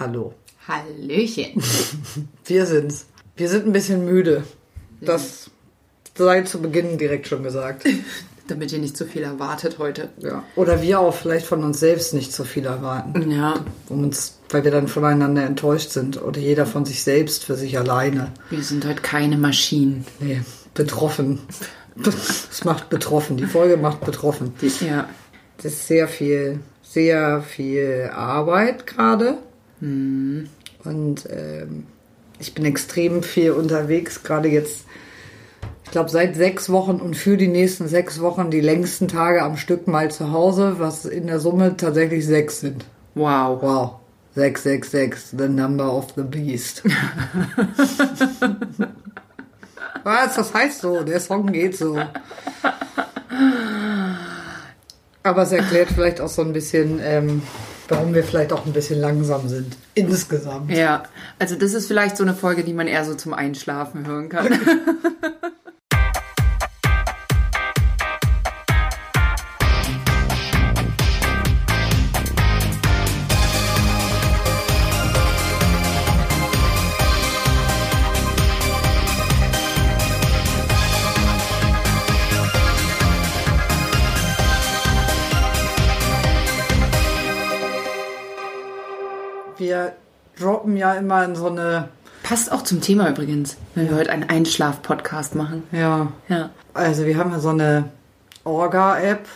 Hallo. Hallöchen. Wir sind's. Wir sind ein bisschen müde. Das sei zu Beginn direkt schon gesagt. Damit ihr nicht zu viel erwartet heute. Ja. Oder wir auch vielleicht von uns selbst nicht so viel erwarten. Ja, Um uns, weil wir dann voneinander enttäuscht sind. Oder jeder von sich selbst für sich alleine. wir sind heute keine Maschinen. Nee, betroffen. Es macht betroffen. Die Folge macht betroffen. Ja. Das ist sehr viel, sehr viel Arbeit gerade. Und ähm, ich bin extrem viel unterwegs, gerade jetzt, ich glaube, seit sechs Wochen und für die nächsten sechs Wochen die längsten Tage am Stück mal zu Hause, was in der Summe tatsächlich sechs sind. Wow. Wow. 666, the number of the beast. Was? Das heißt so. Der Song geht so. Aber es erklärt vielleicht auch so ein bisschen, ähm, warum wir vielleicht auch ein bisschen langsam sind. Insgesamt. Ja, also das ist vielleicht so eine Folge, die man eher so zum Einschlafen hören kann. Wir droppen ja immer in so eine, Passt auch zum Thema übrigens, wenn wir heute einen Einschlaf-Podcast machen. ja, Ja. also wir haben ja so eine Orga-App,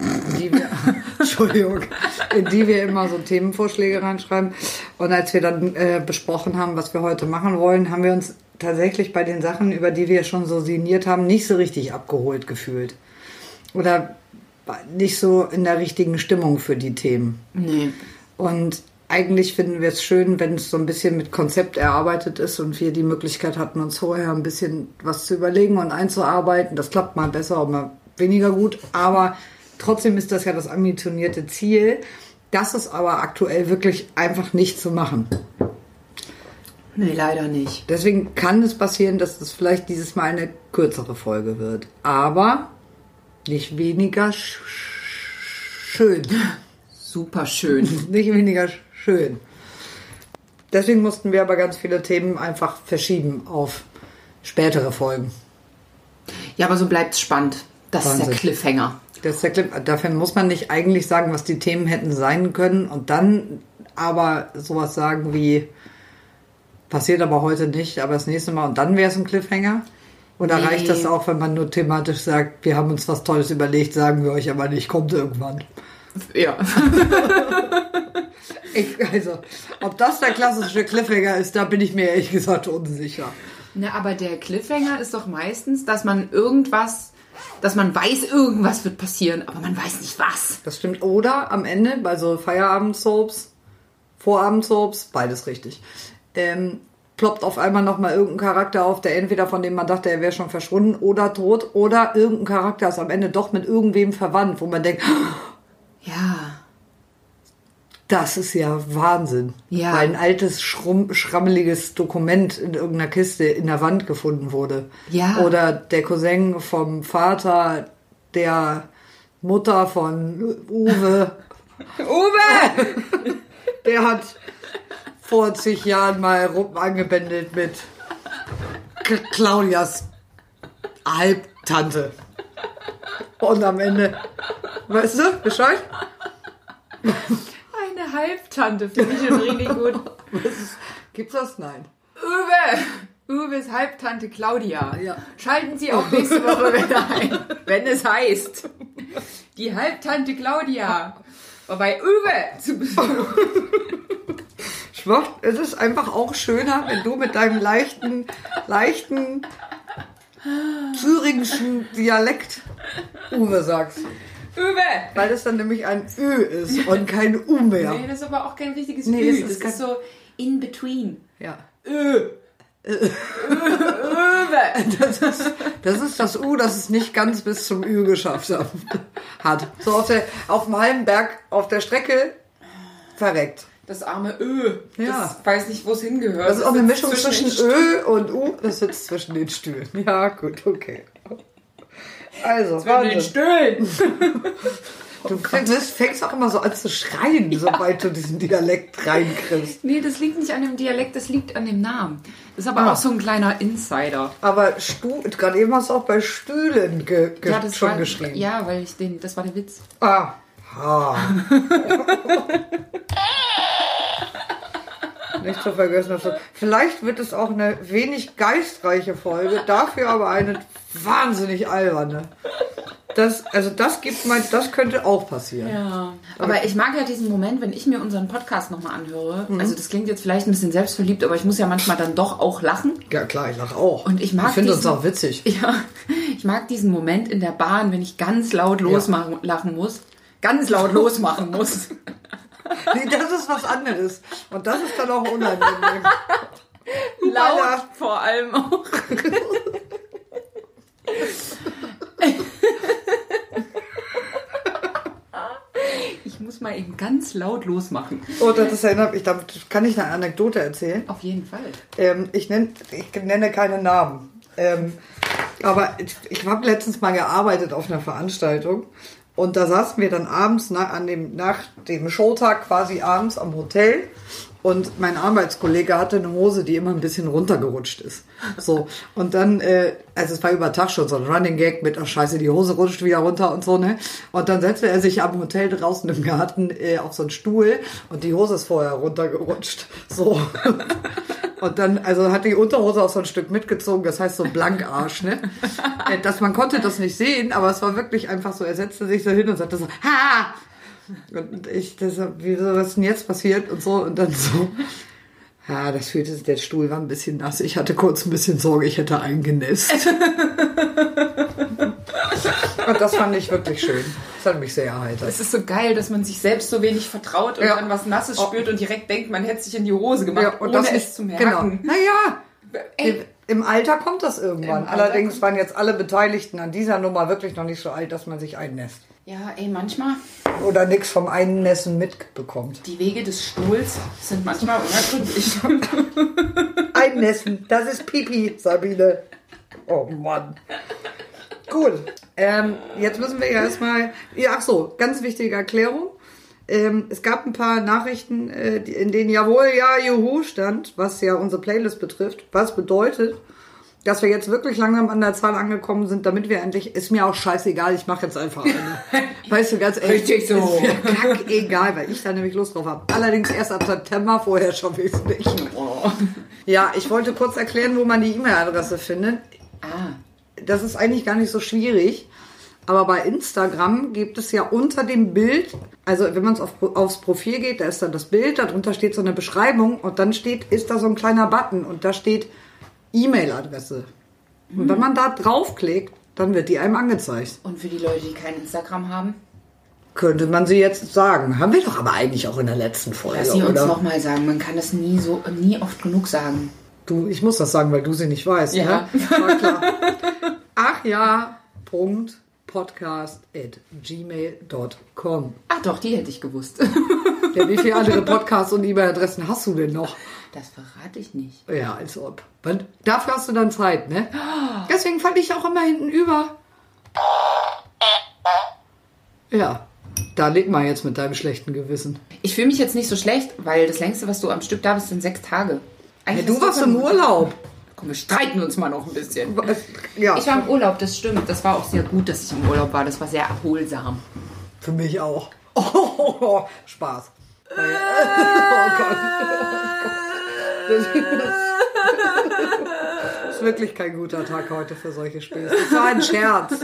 in die wir, Entschuldigung, in die wir immer so Themenvorschläge reinschreiben. Und als wir dann äh, besprochen haben, was wir heute machen wollen, haben wir uns tatsächlich bei den Sachen, über die wir schon so sinniert haben, nicht so richtig abgeholt gefühlt. Oder nicht so in der richtigen Stimmung für die Themen. Nee. Und eigentlich finden wir es schön, wenn es so ein bisschen mit Konzept erarbeitet ist und wir die Möglichkeit hatten, uns vorher ein bisschen was zu überlegen und einzuarbeiten. Das klappt mal besser und mal weniger gut. Aber trotzdem ist das ja das ambitionierte Ziel. Das ist aber aktuell wirklich einfach nicht zu machen. Nee, leider nicht. Deswegen kann es passieren, dass es vielleicht dieses Mal eine kürzere Folge wird. Aber nicht weniger sch schön. Super schön. nicht weniger schön. Deswegen mussten wir aber ganz viele Themen einfach verschieben auf spätere Folgen. Ja, aber so bleibt's spannend. Das ist Wahnsinn. der Cliffhanger. Das ist der Clip. Dafür muss man nicht eigentlich sagen, was die Themen hätten sein können und dann aber sowas sagen wie passiert aber heute nicht, aber das nächste Mal und dann wäre es ein Cliffhanger. Oder Nee. reicht das auch, wenn man nur thematisch sagt, wir haben uns was Tolles überlegt, sagen wir euch aber nicht, kommt irgendwann. Ja. Ich, also, ob das der klassische Cliffhanger ist, da bin ich mir ehrlich gesagt unsicher. Na, aber der Cliffhanger ist doch meistens, dass man irgendwas, dass man weiß, irgendwas wird passieren, aber man weiß nicht was. Das stimmt. Oder am Ende bei so Feierabend-Soaps, Vorabend-Soaps, beides richtig, ähm, ploppt auf einmal nochmal irgendein Charakter auf, der entweder von dem man dachte, er wäre schon verschwunden oder tot, oder irgendein Charakter ist am Ende doch mit irgendwem verwandt, wo man denkt, Ja. Das ist ja Wahnsinn. Ja. Weil ein altes, schrammeliges Dokument in irgendeiner Kiste in der Wand gefunden wurde. Ja. Oder der Cousin vom Vater der Mutter von Uwe. Uwe! Der hat vor zig Jahren mal rum angebändelt mit K Claudias Halbtante. Und am Ende, weißt du, Bescheid? Halbtante finde ich schon richtig gut. Gibt's das? Nein. Uwe! Uwes Halbtante Claudia. Ja. Schalten Sie auch nächste Woche wieder ein, wenn es heißt. Die Halbtante Claudia. War bei Uwe zu Besuch. Schwach, es ist einfach auch schöner, wenn du mit deinem leichten, leichten thüringischen Dialekt Uwe sagst. Uwe! Weil das dann nämlich ein Ö ist und kein U mehr. Nee, das ist aber auch kein richtiges Nee, Ü. Das ist kein- ist so in between. Ja. Ö. Uwe! Das ist, das ist das U, das es nicht ganz bis zum Ü geschafft hat. So auf, der, auf dem halben Berg auf der Strecke verreckt. Das arme Ö. Ja. Das weiß nicht, wo es hingehört. Das ist auch eine Mischung zwischen den Ö und U. Das sitzt zwischen den Stühlen. Ja, gut, okay. Also, Stühlen. Zwischen den. Stühlen. Du fängst, fängst auch immer so an zu schreien, sobald du diesen Dialekt reinkriegst. Nee, das liegt nicht an dem Dialekt, das liegt an dem Namen. Das ist aber Ah. auch so ein kleiner Insider. Aber gerade eben hast du auch bei Stühlen ge, ge, Ja, das schon war, geschrieben. Ja, weil ich den, das war der Witz. Ah. Ha. Nicht zu vergessen. du- Vielleicht wird es auch eine wenig geistreiche Folge, dafür aber eine wahnsinnig alberne. Das, also das gibt mein, das könnte auch passieren. Ja. Aber ich mag ja diesen Moment, wenn ich mir unseren Podcast nochmal anhöre. Mhm. Also das klingt jetzt vielleicht ein bisschen selbstverliebt, aber ich muss ja manchmal dann doch auch lachen. Ja klar, ich lache auch. Und ich mag Ich finde diesen- auch witzig. Ja, ich mag diesen Moment in der Bahn, wenn ich ganz laut losmachen lachen muss. Ganz laut losmachen muss. Nee, das ist was anderes. Und das ist dann auch unangenehm. Laut vor allem auch. Ich muss mal eben ganz laut losmachen. Oh, das erinnert mich, da kann ich eine Anekdote erzählen. Auf jeden Fall. Ähm, ich, nenn, ich nenne keine Namen. Ähm, aber ich, ich habe letztens mal gearbeitet auf einer Veranstaltung und da saßen wir dann abends nach, an dem, nach dem Showtag quasi abends am Hotel und mein Arbeitskollege hatte eine Hose, die immer ein bisschen runtergerutscht ist. So. Und dann, äh, also es war über Tag schon so ein Running Gag mit, ach scheiße, die Hose rutscht wieder runter und so, ne? Und dann setzte er sich am Hotel draußen im Garten äh, auf so einen Stuhl und die Hose ist vorher runtergerutscht. So. Und dann, also hat die Unterhose auch so ein Stück mitgezogen, das heißt so Blankarsch, ne? Äh, Dass man konnte das nicht sehen, aber es war wirklich einfach so, er setzte sich so hin und sagte so, ha! Und ich, das, wieso, was ist denn jetzt passiert? Und so, und dann so, ja, das fühlte sich, der Stuhl war ein bisschen nass. Ich hatte kurz ein bisschen Sorge, ich hätte eingenässt. und das fand ich wirklich schön. Das hat mich sehr erheitert. Es ist so geil, dass man sich selbst so wenig vertraut und Ja. dann was Nasses Oh. spürt und direkt denkt, man hätte sich in die Hose gemacht, Ja, und ohne das es ist- zu merken. Genau. Naja, Ey, im Alter kommt das irgendwann. Allerdings waren jetzt alle Beteiligten an dieser Nummer wirklich noch nicht so alt, dass man sich einnässt. ja, ey, manchmal, Oder nichts vom Einnässen mitbekommt. die Wege des Stuhls sind manchmal unergründlich. Einnässen, das ist Pipi, Sabine. Oh Mann. Cool. Ähm, jetzt müssen wir ja erstmal. Ja, ach so, ganz wichtige Erklärung. Ähm, es gab ein paar Nachrichten, äh, in denen jawohl, ja, juhu stand, was ja unsere Playlist betrifft. Was bedeutet, dass wir jetzt wirklich langsam an der Zahl angekommen sind, damit wir endlich, ist mir auch scheißegal, ich mache jetzt einfach eine. weißt du, ganz ehrlich. Richtig so. Ist mir kack egal, weil ich da nämlich Lust drauf habe. Allerdings erst ab September, vorher schaffe ich es nicht. Oh. Ja, ich wollte kurz erklären, wo man die E-Mail-Adresse findet. Ah, Das ist eigentlich gar nicht so schwierig. Aber bei Instagram gibt es ja unter dem Bild, also wenn man auf, aufs Profil geht, da ist dann das Bild, darunter steht so eine Beschreibung und dann steht, ist da so ein kleiner Button und da steht E-Mail-Adresse. Und wenn man da draufklickt, dann wird die einem angezeigt. und für die Leute, die kein Instagram haben, Könnte man sie jetzt sagen. Haben wir doch aber eigentlich auch in der letzten Folge, lass sie uns nochmal sagen. Man kann das nie so, nie oft genug sagen. Du, ich muss das sagen, weil du sie nicht weißt. Ja. Ne? Ach ja, Punkt, podcast at gmail.com. Ach doch, die hätte ich gewusst. Ja, wie viele andere Podcasts und E-Mail-Adressen hast du denn noch? Das verrate ich nicht. Ja, als ob. Weil Dafür hast du dann Zeit, ne? Deswegen falle ich auch immer hinten über. Ja, da leg mal jetzt mit deinem schlechten Gewissen. Ich fühle mich jetzt nicht so schlecht, weil das längste, was du am Stück da bist, sind sechs Tage. Ja, du warst im Urlaub. Komm, wir streiten uns mal noch ein bisschen. Ja, Ich war im Urlaub, das stimmt. Das war auch sehr gut, dass ich im Urlaub war. Das war sehr erholsam. für mich auch. Oh, Spaß. Oh Gott. Das ist wirklich kein guter Tag heute für solche Spiele. Das war ein Scherz.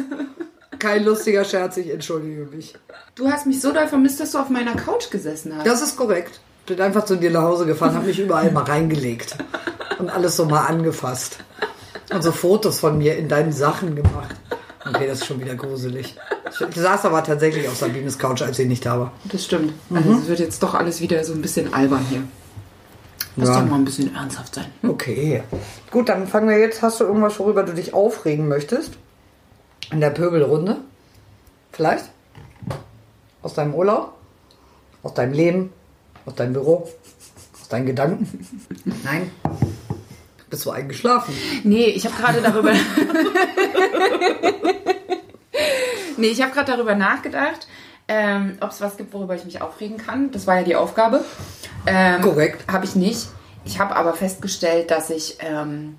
Kein lustiger Scherz, ich entschuldige mich. Du hast mich so doll vermisst, dass du auf meiner Couch gesessen hast. Das ist korrekt. Bin einfach zu dir nach Hause gefahren, habe mich überall mal reingelegt und alles so mal angefasst. Und so Fotos von mir in deinen Sachen gemacht. Okay, das ist schon wieder gruselig. Ich saß aber tatsächlich auf Sabines Couch, als sie nicht da war. Das stimmt. Also es wird jetzt doch alles wieder so ein bisschen albern hier. Lass Ja. doch mal ein bisschen ernsthaft sein. Okay. Gut, dann fangen wir jetzt. Hast du irgendwas, worüber du dich aufregen möchtest? In der Pöbelrunde? Vielleicht? Aus deinem Urlaub? Aus deinem Leben? Aus deinem Büro? Aus deinen Gedanken? Nein? Bist du eingeschlafen? Nee, ich habe gerade darüber. nee, ich habe gerade darüber nachgedacht. ähm, ob es was gibt, worüber ich mich aufregen kann. Das war ja die Aufgabe. Ähm, Korrekt. Habe ich nicht. Ich habe aber festgestellt, dass ich, ähm,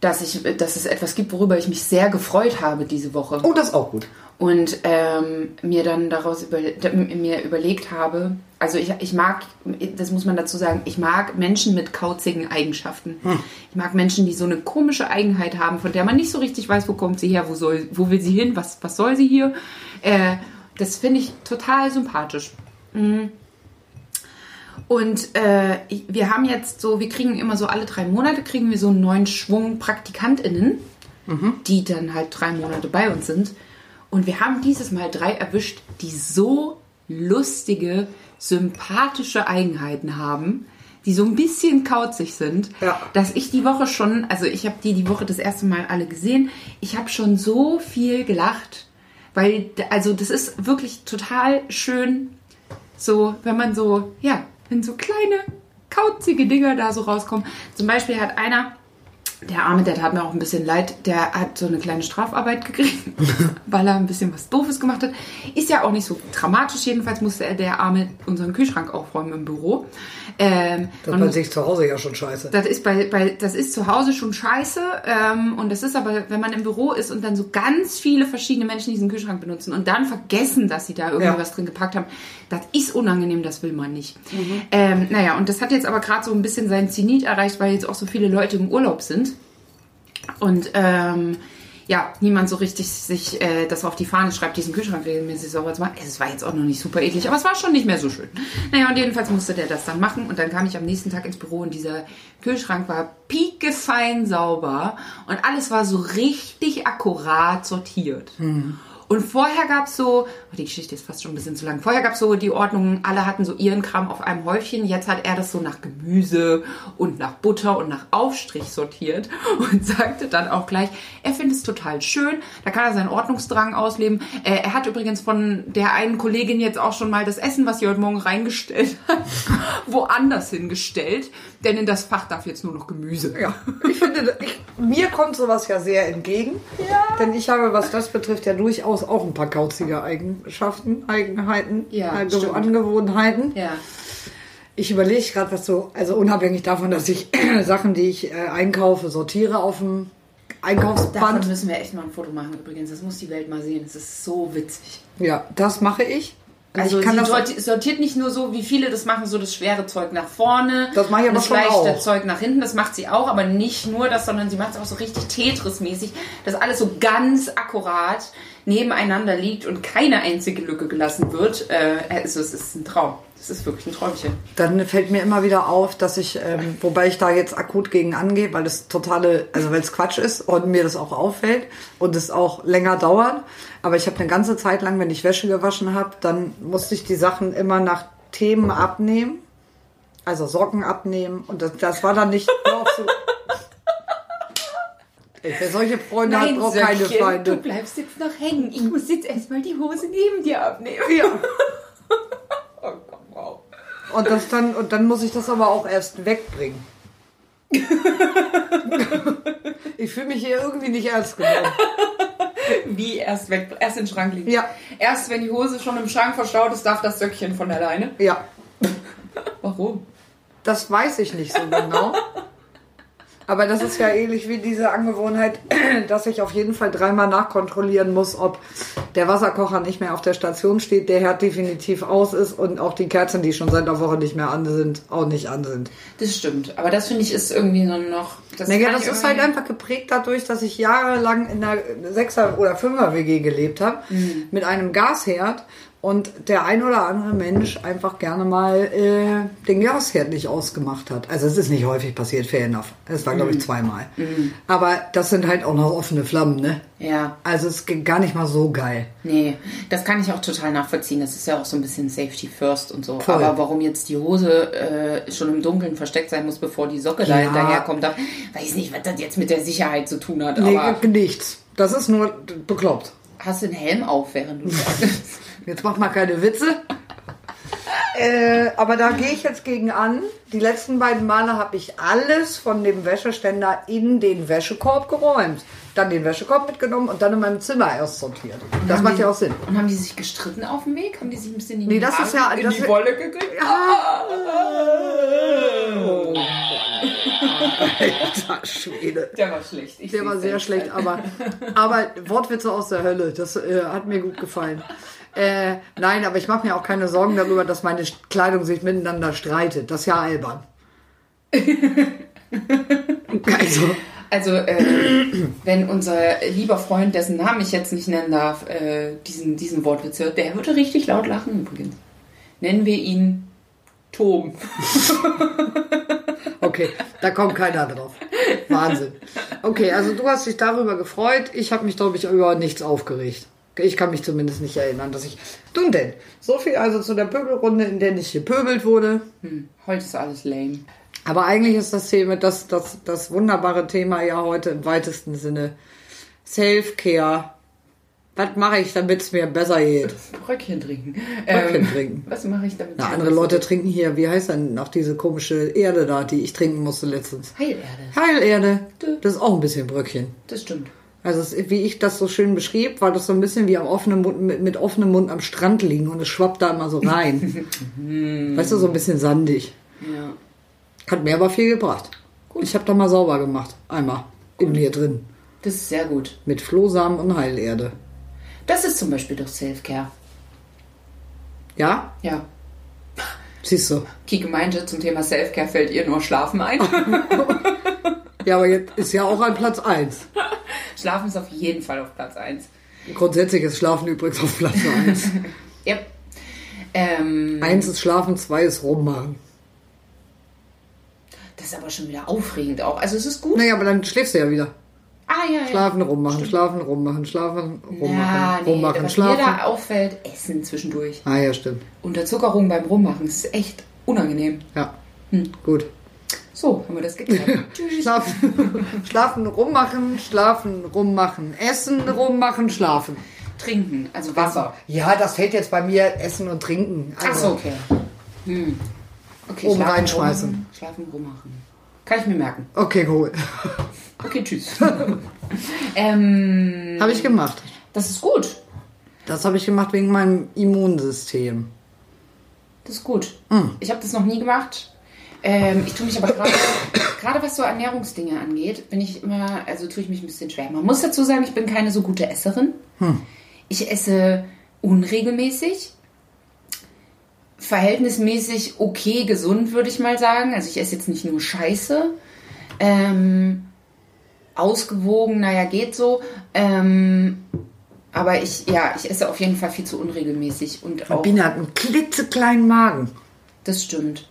dass ich, dass es etwas gibt, worüber ich mich sehr gefreut habe diese Woche. Oh, das ist auch gut. Und ähm, mir dann daraus über, mir überlegt habe, also ich, ich mag, das muss man dazu sagen, ich mag Menschen mit kauzigen Eigenschaften. Ich mag Menschen, die so eine komische Eigenheit haben, von der man nicht so richtig weiß, wo kommt sie her, wo, soll, wo will sie hin, was, was soll sie hier. Äh, das finde ich total sympathisch. Mhm. Und äh, wir haben jetzt so, wir kriegen immer so alle drei Monate kriegen wir so einen neuen Schwung PraktikantInnen, die dann halt drei Monate bei uns sind. Und wir haben dieses Mal drei erwischt, die so lustige, sympathische Eigenheiten haben, die so ein bisschen kauzig sind, Ja. dass ich die Woche schon, also ich habe die die Woche das erste Mal alle gesehen, ich habe schon so viel gelacht, weil also das ist wirklich total schön, so wenn man so ja, wenn so kleine kauzige Dinger da so rauskommen. Zum Beispiel hat einer der Arme, der tat mir auch ein bisschen leid, der hat so eine kleine Strafarbeit gekriegt, weil er ein bisschen was Doofes gemacht hat. Ist ja auch nicht so dramatisch, jedenfalls musste er der Arme unseren Kühlschrank aufräumen im Büro. Ähm, Das man bei muss- sich zu Hause ja schon scheiße. das ist bei, bei das ist zu Hause schon scheiße ähm, und das ist aber, wenn man im Büro ist und dann so ganz viele verschiedene Menschen diesen Kühlschrank benutzen und dann vergessen, dass sie da irgendwie Ja. was drin gepackt haben, das ist unangenehm, das will man nicht. Ähm, naja, und das hat jetzt aber gerade so ein bisschen seinen Zenit erreicht, weil jetzt auch so viele Leute im Urlaub sind und ähm, ja, niemand so richtig sich äh, das auf die Fahne schreibt, diesen Kühlschrank regelmäßig sauber zu machen. Es war jetzt auch noch nicht super eklig, aber es war schon nicht mehr so schön. Naja, und jedenfalls musste der das dann machen und dann kam ich am nächsten Tag ins Büro und dieser Kühlschrank war piekefein sauber und alles war so richtig akkurat sortiert. Und vorher gab es so, oh, die Geschichte ist fast schon ein bisschen zu lang. Vorher gab es so die Ordnung, alle hatten so ihren Kram auf einem Häufchen. Jetzt hat er das so nach Gemüse und nach Butter und nach Aufstrich sortiert und sagte dann auch gleich, er findet es total schön. Da kann er seinen Ordnungsdrang ausleben. Äh, er hat übrigens von der einen Kollegin jetzt auch schon mal das Essen, was sie heute Morgen reingestellt hat, woanders hingestellt. Denn in das Fach darf jetzt nur noch Gemüse. Ja, ich finde, ich, mir kommt sowas ja sehr entgegen. Denn ich habe, was das betrifft, ja durchaus auch ein paar kauzige Eigenschaften, Eigenheiten, Ja, stimmt. Angewohnheiten. Ja. Ich überlege gerade, was so, also unabhängig davon, dass ich Sachen, die ich äh, einkaufe, sortiere auf dem Davon Einkaufsband. müssen wir echt mal ein Foto machen übrigens. Das muss die Welt mal sehen. Das ist so witzig. Ja, das mache ich. Und Also ich kann sie das, sorti- sortiert nicht nur so, wie viele das machen, so das schwere Zeug nach vorne. Das mache ich aber das schon leichte auch. Zeug nach hinten. Das macht sie auch, aber nicht nur das, sondern sie macht es auch so richtig Tetris-mäßig, dass alles so ganz akkurat nebeneinander liegt und keine einzige Lücke gelassen wird. Äh, also es ist ein Traum. Das ist wirklich ein Träumchen. dann fällt mir immer wieder auf, dass ich, ähm, wobei ich da jetzt akut gegen angehe, weil es totale, also weil es Quatsch ist und mir das auch auffällt und es auch länger dauert. Aber ich habe eine ganze Zeit lang, wenn ich Wäsche gewaschen habe, dann musste ich die Sachen immer nach Themen abnehmen. Also Socken abnehmen. Und das, das war dann nicht auch so. Ey, Wer solche Freunde hat, braucht keine Söckchen, Feinde. du bleibst jetzt noch hängen. Ich muss jetzt erstmal die Hose neben dir abnehmen. Ja. Und das dann, und dann muss ich das aber auch erst wegbringen. ich fühle mich hier irgendwie nicht ernst genommen. Wie erst weg, erst in den Schrank liegen. Ja. Erst wenn die Hose schon im Schrank verstaut ist, darf das Söckchen von alleine. Ja, Warum? das weiß ich nicht so genau. Aber das ist ja ähnlich wie diese Angewohnheit, dass ich auf jeden Fall dreimal nachkontrollieren muss, ob der Wasserkocher nicht mehr auf der Station steht, der Herd definitiv aus ist und auch die Kerzen, die schon seit einer Woche nicht mehr an sind, auch nicht an sind. Das stimmt. Aber das finde ich ist irgendwie so noch. Das, Naja, das ist halt einfach geprägt dadurch, dass ich jahrelang in einer Sechser- oder Fünfer-WG gelebt habe, Mhm. mit einem Gasherd und der ein oder andere Mensch einfach gerne mal äh, den Gasherd nicht ausgemacht hat. Also es ist nicht häufig passiert, fair enough. Es war, Mhm. glaube ich, zweimal. Aber das sind halt auch noch offene Flammen, ne? Ja, Also es geht gar nicht mal so geil. nee, das kann ich auch total nachvollziehen. Das ist ja auch so ein bisschen Safety First und so. Voll. Aber warum jetzt die Hose äh, schon im Dunkeln versteckt sein muss, bevor die Socke da Ja. hinterherkommt, da weiß nicht, was das jetzt mit der Sicherheit zu tun hat. Nee, Aber nichts. Das ist nur bekloppt. Hast du einen Helm auf, während du sagst? Jetzt mach mal keine Witze. äh, aber da gehe ich jetzt gegen an. Die letzten beiden Male habe ich alles von dem Wäscheständer in den Wäschekorb geräumt. dann den Wäschekorb mitgenommen und dann in meinem Zimmer erst sortiert. Das Haben macht die- ja auch Sinn. Und haben die sich gestritten auf dem Weg? Haben die sich ein bisschen in Nee, die, das ist ja- in das die Wolle gekriegt? Alter Schwede. Der war schlecht. Ich Der war sehr schlecht, aber, aber Wortwitze aus der Hölle, das äh, hat mir gut gefallen. Äh, nein, aber ich mache mir auch keine Sorgen darüber, dass meine Kleidung sich miteinander streitet. Das ist ja albern. also, Also, äh, wenn unser lieber Freund, dessen Namen ich jetzt nicht nennen darf, äh, diesen, diesen Wortwitz hört, der würde richtig laut lachen übrigens. Nennen wir ihn Tom. okay, da kommt keiner drauf. Wahnsinn. Okay, also du hast dich darüber gefreut. Ich habe mich, glaube ich, über nichts aufgeregt. Ich kann mich zumindest nicht erinnern, dass ich. Nun denn, so viel also zu der Pöbelrunde, in der nicht gepöbelt wurde. Hm, heute ist alles lame. Aber eigentlich ist das Thema, das, das, das wunderbare Thema ja heute im weitesten Sinne Self-Care. Was mache ich, damit es mir besser geht? Bröckchen trinken. Bröckchen trinken. Was mache ich damit? Na, andere Leute trinken hier, wie heißt denn noch diese komische Erde da, die ich trinken musste letztens? Heilerde. Heilerde. Das ist auch ein bisschen Bröckchen. Das stimmt. Also wie ich das so schön beschrieb, war das so ein bisschen wie am offenen Mund, mit, mit offenem Mund am Strand liegen und es schwappt da immer so rein. weißt du, so ein bisschen sandig. Ja. Hat mir aber viel gebracht. Ich habe da mal sauber gemacht. Einmal. In mir drin. Das ist sehr gut. Mit Flohsamen und Heilerde. Das ist zum Beispiel doch Self-Care. Ja? Ja. Siehst du. Kike meinte, zum Thema Self-Care fällt ihr nur Schlafen ein. Ja, aber jetzt ist ja auch an Platz 1. Schlafen ist auf jeden Fall auf Platz 1. Grundsätzlich ist Schlafen übrigens auf Platz 1. Ja. Ähm, Eins ist Schlafen, zwei ist Rummachen. das ist aber schon wieder aufregend auch. Also es ist gut. Naja, aber dann schläfst du ja wieder. Ah, ja, ja. Schlafen, rummachen, schlafen, rummachen, schlafen, rummachen, Ja, nee, rummachen, was mir schlafen. da auffällt, Essen zwischendurch. Ah ja, stimmt. Unterzuckerung beim Rummachen ist echt unangenehm. Ja. Gut. So, haben wir das geklärt. Tschüss. Schlafen, schlafen, rummachen, schlafen, rummachen, essen, rummachen, schlafen. Trinken, also Wasser. Ja, das fällt jetzt bei mir Essen und Trinken. Ach so, okay. Hm. Okay, Oben schlafen, reinschmeißen. rum- Schlafen, rummachen. Kann ich mir merken. Okay, cool. Okay, tschüss. ähm, Habe ich gemacht. das ist gut. Das habe ich gemacht wegen meinem Immunsystem. Das ist gut. Hm. Ich habe das noch nie gemacht. Ähm, ich tue mich aber gerade, gerade was so Ernährungsdinge angeht, bin ich immer, also tue ich mich ein bisschen schwer. Man muss dazu sagen, ich bin keine so gute Esserin. Hm. Ich esse unregelmäßig. Verhältnismäßig okay gesund, würde ich mal sagen. Also ich esse jetzt nicht nur Scheiße. Ähm, ausgewogen, naja, geht so. Ähm, aber ich, ja, ich esse auf jeden Fall viel zu unregelmäßig. Und auch, Biene hat einen klitzekleinen Magen. das stimmt.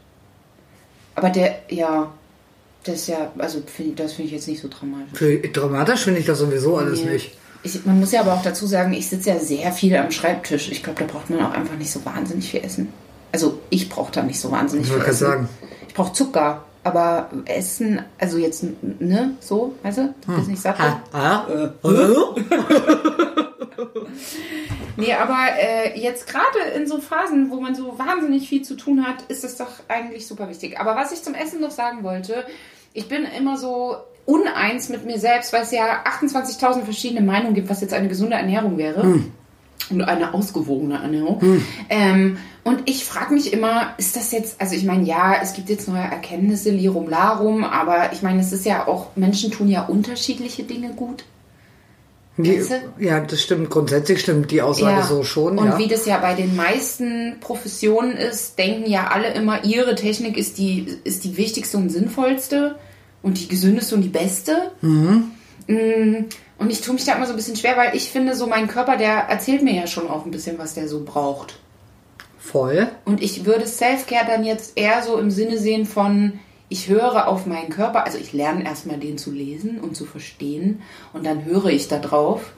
Aber der, ja, das ist ja, also find, das finde ich jetzt nicht so dramatisch. Für dramatisch finde ich das sowieso alles Nee. nicht. Ich, man muss ja aber auch dazu sagen, ich sitze ja sehr viel am Schreibtisch. Ich glaube, da braucht man auch einfach nicht so wahnsinnig viel Essen. Also ich brauche da nicht so wahnsinnig Ich viel wollte Essen. gerade sagen. Ich brauche Zucker, aber Essen, also jetzt, ne, so, weißt du, du bist nicht satt. Ah, ah, äh, Nee, aber äh, jetzt gerade in so Phasen, wo man so wahnsinnig viel zu tun hat, ist das doch eigentlich super wichtig. Aber was ich zum Essen noch sagen wollte, ich bin immer so uneins mit mir selbst, weil es ja 28.000 verschiedene Meinungen gibt, was jetzt eine gesunde Ernährung wäre. Und eine ausgewogene Ernährung. Ähm, und ich frage mich immer, ist das jetzt, also ich meine, ja, es gibt jetzt neue Erkenntnisse, Lirum Larum, aber ich meine, es ist ja auch, Menschen tun ja unterschiedliche Dinge gut. die, ja, das stimmt. Grundsätzlich stimmt die Aussage so schon. Und ja. wie das ja bei den meisten Professionen ist, denken ja alle immer, ihre Technik ist die, ist die wichtigste und sinnvollste und die gesündeste und die beste. Mhm. Und ich tue mich da immer so ein bisschen schwer, weil ich finde, so mein Körper, der erzählt mir ja schon auch ein bisschen, was der so braucht. Voll. Und ich würde Self-Care dann jetzt eher so im Sinne sehen von, ich höre auf meinen Körper, also ich lerne erstmal den zu lesen und zu verstehen und dann höre ich da drauf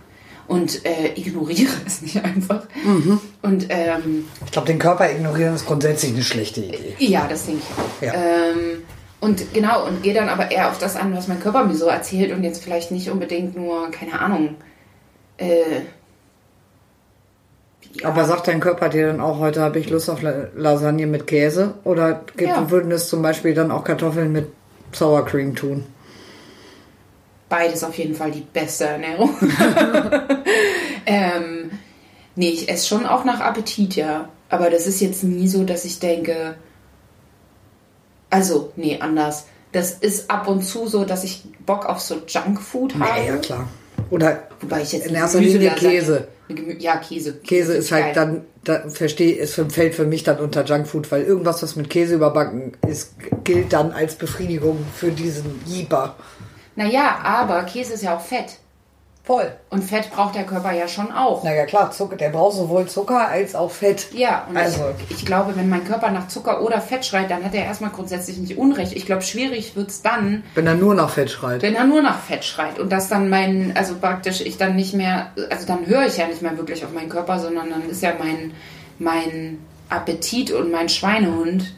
und äh, ignoriere es nicht einfach. Mhm. Und ähm, Ich glaube, den Körper ignorieren ist grundsätzlich eine schlechte Idee. ja, das denke ich auch. Ja. Ähm, und genau, und gehe dann aber eher auf das an, was mein Körper mir so erzählt und jetzt vielleicht nicht unbedingt nur, keine Ahnung, äh, ja, Aber sagt dein Körper dir dann auch, heute habe ich Lust auf La- Lasagne mit Käse? Oder gibt, Ja. würden es zum Beispiel dann auch Kartoffeln mit Sour Cream tun? beides auf jeden Fall die beste Ernährung. ähm, nee, ich esse schon auch nach Appetit, ja. Aber das ist jetzt nie so, dass ich denke, also, nee, anders. Das ist ab und zu so, dass ich Bock auf so Junkfood habe. Ja, ja, klar. Oder Wobei ich jetzt in erster Linie Käse. Ja, Käse. Käse ist halt dann, da verstehe, es fällt für mich dann unter Junkfood, weil irgendwas, was mit Käse überbacken ist, gilt dann als Befriedigung für diesen Jeeper. Naja, aber Käse ist ja auch Fett. Voll. Und Fett braucht der Körper ja schon auch. Naja, klar, Zucker, der braucht sowohl Zucker als auch Fett. Ja, und Also. ich, ich glaube, wenn mein Körper nach Zucker oder Fett schreit, dann hat er erstmal grundsätzlich nicht Unrecht. Ich glaube, schwierig wird's dann, Wenn er nur nach Fett schreit. wenn er nur nach Fett schreit. Und das dann mein, also praktisch ich dann nicht mehr, also dann höre ich ja nicht mehr wirklich auf meinen Körper, sondern dann ist ja mein, mein Appetit und mein Schweinehund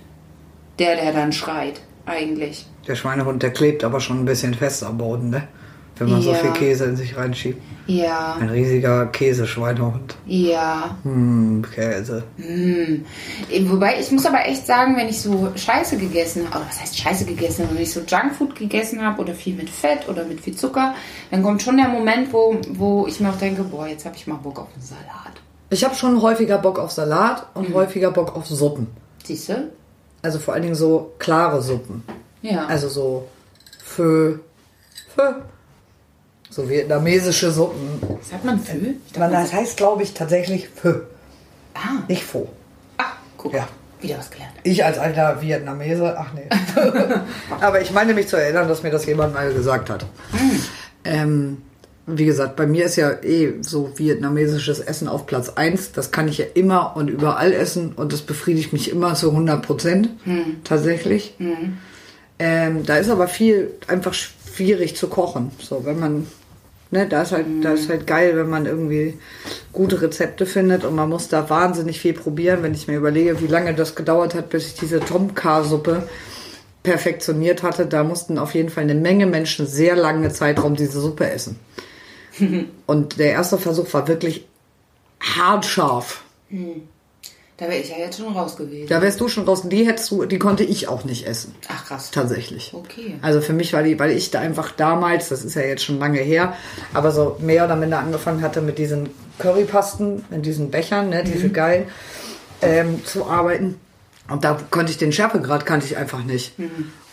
der, der dann schreit, eigentlich. Der Schweinehund, der klebt aber schon ein bisschen fest am Boden, ne? Wenn man so Ja. viel Käse in sich reinschiebt. Ja, Ein riesiger Käseschweinehund. ja. Hm, Käse. Wobei, ich muss aber echt sagen, wenn ich so Scheiße gegessen habe, was heißt Scheiße gegessen wenn ich so Junkfood gegessen habe oder viel mit Fett oder mit viel Zucker, dann kommt schon der Moment, wo, wo ich mir auch denke, boah, jetzt habe ich mal Bock auf einen Salat. Ich habe schon häufiger Bock auf Salat und Mhm. häufiger Bock auf Suppen. Siehst du? Also vor allen Dingen so klare Suppen. Ja. Also so Pho. Pho. So vietnamesische Suppen. Sagt man Pho? Man, das heißt, glaube ich, tatsächlich Pho. ah, Nicht Pho. ah, guck, Ja. wieder was gelernt. Ich als alter Vietnamese, ach nee. Aber ich meine mich zu erinnern, dass mir das jemand mal gesagt hat. Ähm, wie gesagt, bei mir ist ja eh so vietnamesisches Essen auf Platz 1. Das kann ich ja immer und überall essen und das befriedigt mich immer zu 100 Prozent. Tatsächlich. Ähm, da ist aber viel einfach schwierig zu kochen. So, wenn man, ne, da ist halt, da ist halt geil, wenn man irgendwie gute Rezepte findet und man muss da wahnsinnig viel probieren. Wenn ich mir überlege, wie lange das gedauert hat, bis ich diese Tom-Kar-Suppe perfektioniert hatte, da mussten auf jeden Fall eine Menge Menschen sehr lange Zeitraum diese Suppe essen. und der erste Versuch war wirklich hart scharf. Da wäre ich ja jetzt schon raus gewesen. Da wärst du schon raus. Die hättest du, die konnte ich auch nicht essen. Ach krass. Tatsächlich. Okay. Also für mich war die, weil ich da einfach damals, das ist ja jetzt schon lange her, aber so mehr oder minder angefangen hatte mit diesen Currypasten in diesen Bechern, ne, diese geilen, ähm, zu arbeiten. Und da konnte ich den Schärfegrad kannte ich einfach nicht.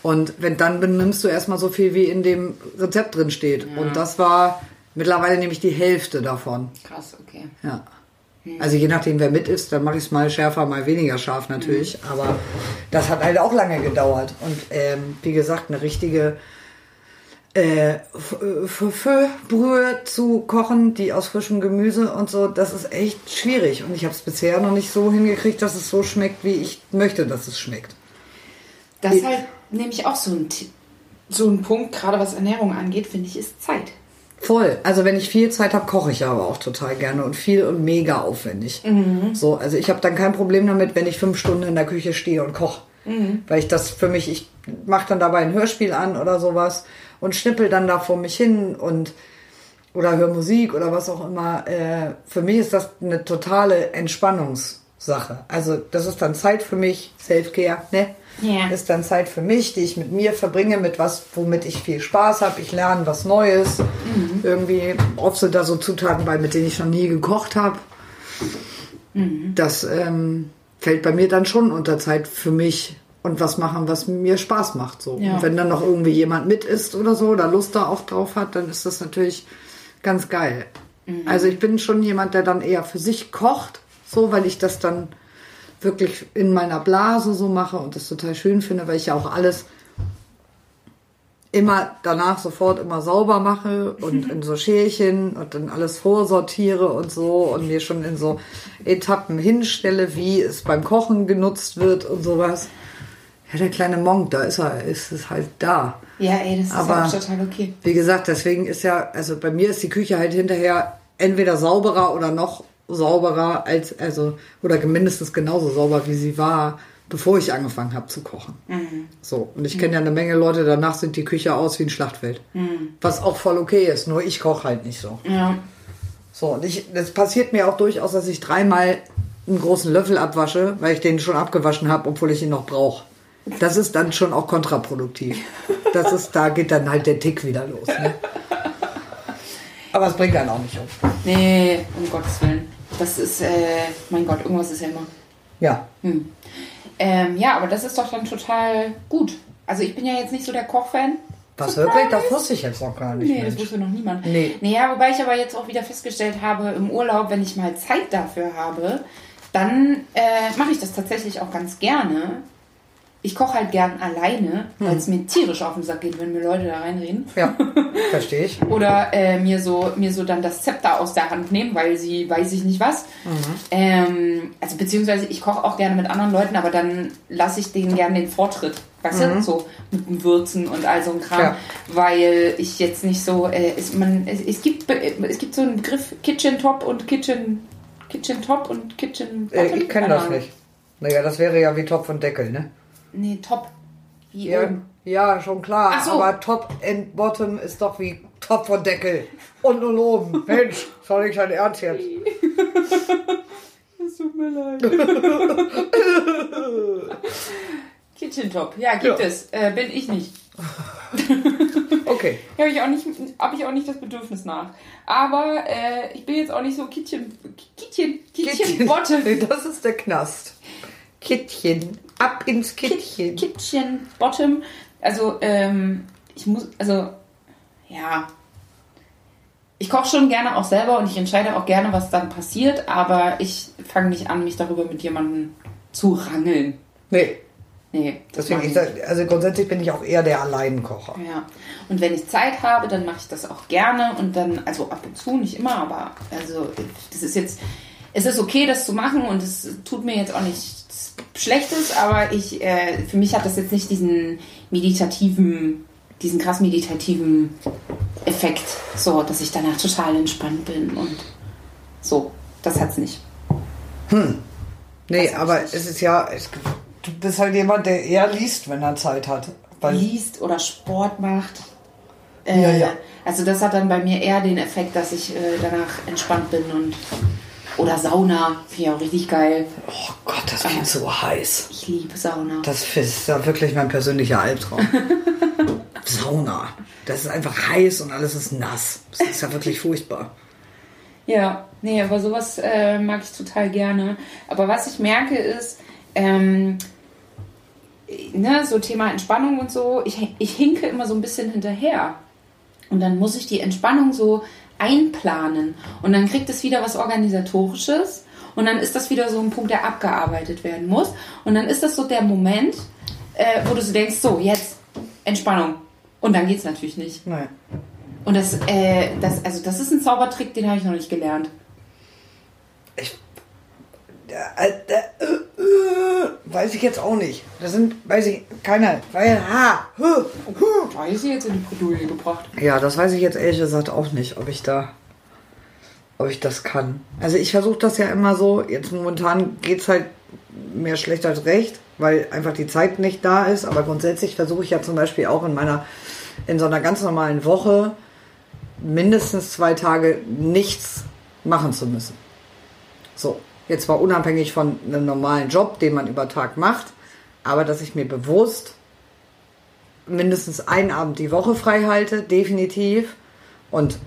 Und wenn dann benimmst du erstmal so viel, wie in dem Rezept drin steht. Und das war mittlerweile nämlich die Hälfte davon. Krass, okay. Ja. Also je nachdem, wer mit ist, dann mache ich es mal schärfer, mal weniger scharf natürlich. Aber das hat halt auch lange gedauert. Und ähm, wie gesagt, eine richtige äh, F- Brühe zu kochen, die aus frischem Gemüse und so, das ist echt schwierig. Und ich habe es bisher noch nicht so hingekriegt, dass es so schmeckt, wie ich möchte, dass es schmeckt. Das ist halt nämlich auch so ein, so ein Punkt, gerade was Ernährung angeht, finde ich, ist Zeit. Voll. Also wenn ich viel Zeit habe, koche ich aber auch total gerne und viel und mega aufwendig. So, also ich habe dann kein Problem damit, wenn ich fünf Stunden in der Küche stehe und koche. Weil ich das für mich, ich mache dann dabei ein Hörspiel an oder sowas und schnippel dann da vor mich hin und oder höre Musik oder was auch immer. Äh, für mich ist das eine totale Entspannungssache. Also das ist dann Zeit für mich, Selfcare, ne? Ja. Ist dann Zeit für mich, die ich mit mir verbringe, mit was, womit ich viel Spaß habe. Ich lerne was Neues. Irgendwie, oft sind da so Zutaten bei, mit denen ich noch nie gekocht habe. Das ähm, fällt bei mir dann schon unter Zeit für mich und was machen, was mir Spaß macht. So. Ja. Und wenn dann noch irgendwie jemand mit ist oder so oder Lust da auch drauf hat, dann ist das natürlich ganz geil. Also ich bin schon jemand, der dann eher für sich kocht, so, weil ich das dann wirklich in meiner Blase so mache und das total schön finde, weil ich ja auch alles immer danach sofort immer sauber mache und in so Schälchen und dann alles vorsortiere und so und mir schon in so Etappen hinstelle, wie es beim Kochen genutzt wird und sowas. Ja, der kleine Monk, da ist er, ist es halt da. Ja, ey, das ist Aber- auch total okay. Wie gesagt, deswegen ist ja, also bei mir ist die Küche halt hinterher entweder sauberer oder noch sauberer als, also, oder mindestens genauso sauber, wie sie war, bevor ich angefangen habe zu kochen. So, und ich kenne ja eine Menge Leute, danach sind die Küche aus wie ein Schlachtfeld. Was auch voll okay ist, nur ich koche halt nicht so. Ja. So, und ich, das passiert mir auch durchaus, dass ich dreimal einen großen Löffel abwasche, weil ich den schon abgewaschen habe, obwohl ich ihn noch brauche. Das ist dann schon auch kontraproduktiv. Das ist, da geht dann halt der Tick wieder los. Ne? Aber es bringt einen auch nicht um. Nee, um Gottes Willen. Das ist, äh, mein Gott, irgendwas ist ja immer. Ja. Hm. Ähm, ja, aber das ist doch dann total gut. Also ich bin ja jetzt nicht so der Kochfan. Was wirklich? Das wusste ich jetzt noch gar nicht. Nee, das Mensch. wusste noch niemand. Nee. Nee, ja, wobei ich aber jetzt auch wieder festgestellt habe, im Urlaub, wenn ich mal Zeit dafür habe, dann äh, mache ich das tatsächlich auch ganz gerne. Ich koche halt gern alleine, Hm. weil es mir tierisch auf den Sack geht, wenn mir Leute da reinreden. Ja, verstehe ich. Oder äh, mir, so, mir so dann das Zepter aus der Hand nehmen, weil sie weiß ich nicht was. Ähm, also beziehungsweise ich koche auch gerne mit anderen Leuten, aber dann lasse ich denen gerne den Vortritt. Weißt du, so mit dem Würzen und all so ein Kram. Ja. Weil ich jetzt nicht so, äh, es, man, es, es, gibt, es gibt so einen Begriff Kitchen Top und Kitchen, Kitchen Top und Kitchen Äh, ich kenne das nicht. Naja, das wäre ja wie Topf und Deckel, ne? Nee, Top. Wie Ja, oben. ja schon klar. So. Aber Top and Bottom ist doch wie Topf und Deckel. Und und oben. Mensch, soll ich dein Ernst jetzt? Es tut mir leid. Kitchen Top, ja, gibt Ja. es. Äh, bin ich nicht. Okay. Habe ich, auch nicht- hab ich auch nicht das Bedürfnis nach. Aber äh, ich bin jetzt auch nicht so Kitchen, Kitchen, Kitchen, Bottom. Nee, das ist der Knast. Kittchen. Ab ins Kittchen. Kitchen Bottom. Also, ähm, ich muss, also, ja. Ich koche schon gerne auch selber und ich entscheide auch gerne, was dann passiert, aber ich fange nicht an, mich darüber mit jemandem zu rangeln. Nee, Nee, deswegen, ich also grundsätzlich bin ich auch eher der Alleinkocher. Ja, und wenn ich Zeit habe, dann mache ich das auch gerne und dann, also ab und zu, nicht immer, aber also das ist jetzt, es ist okay, das zu machen und es tut mir jetzt auch nichts Schlechtes, aber ich, äh, für mich hat das jetzt nicht diesen meditativen, diesen krass meditativen Effekt, so, dass ich danach total entspannt bin und so, das hat's nicht. Nee, Das aber es ist ja, es, du bist halt jemand, der eher liest, wenn er Zeit hat. Liest oder Sport macht. Äh, Ja, ja. Also das hat dann bei mir eher den Effekt, dass ich äh, danach entspannt bin und oder Sauna, finde ich auch richtig geil. oh Gott, das wird so heiß. Ich liebe Sauna. Das ist ja wirklich mein persönlicher Albtraum. Sauna. Das ist einfach heiß und alles ist nass. Das ist ja wirklich furchtbar. Ja, nee, aber sowas äh, mag ich total gerne. Aber was ich merke ist, ähm, ne, so Thema Entspannung und so, ich, ich hinke immer so ein bisschen hinterher. Und dann muss ich die Entspannung so einplanen. Und dann kriegt es wieder was Organisatorisches. Und dann ist das wieder so ein Punkt, der abgearbeitet werden muss. Und dann ist das so der Moment, äh, wo du so denkst, so, jetzt Entspannung. Und dann geht's natürlich nicht. Nein. Und das, äh, das, also das ist ein Zaubertrick, den habe ich noch nicht gelernt. Äh, äh, äh, äh, weiß ich jetzt auch nicht. Das sind, weiß ich, keine, weil, ha, hu, hu. Habe ich sie jetzt in die Bredouille gebracht. Ja, das weiß ich jetzt ehrlich gesagt auch nicht, ob ich da, ob ich das kann. Also ich versuche das ja immer so. Jetzt momentan geht's halt mehr schlecht als recht, weil einfach die Zeit nicht da ist. Aber grundsätzlich versuche ich ja zum Beispiel auch in meiner, in so einer ganz normalen Woche mindestens zwei Tage nichts machen zu müssen. So, jetzt war unabhängig von einem normalen Job, den man über Tag macht, aber dass ich mir bewusst mindestens einen Abend die Woche frei halte, definitiv. Und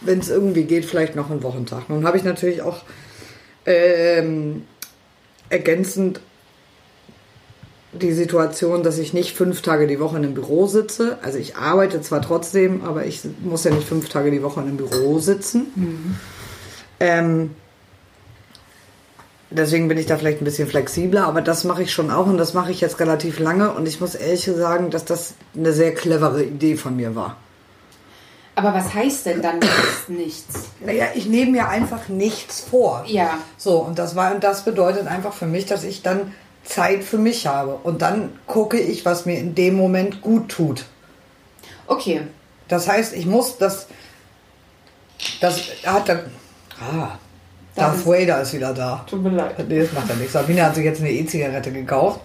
wenn es irgendwie geht, vielleicht noch einen Wochentag. Nun habe ich natürlich auch ähm, ergänzend die Situation, dass ich nicht fünf Tage die Woche in einem Büro sitze. Also ich arbeite zwar trotzdem, aber ich muss ja nicht fünf Tage die Woche in einem Büro sitzen. Ähm, deswegen bin ich da vielleicht ein bisschen flexibler, aber das mache ich schon auch und das mache ich jetzt relativ lange und ich muss ehrlich sagen, dass das eine sehr clevere Idee von mir war. Aber was heißt denn dann nichts? Naja, ich nehme mir einfach nichts vor. Ja. So, und das war, und das bedeutet einfach für mich, dass ich dann Zeit für mich habe. Und dann gucke ich, was mir in dem Moment gut tut. Okay. Das heißt, ich muss das. Das hat dann. Ah, Darth Vader ist wieder da. Tut mir leid. Nee, das macht ja nichts. Sabine hat sich jetzt eine E-Zigarette gekauft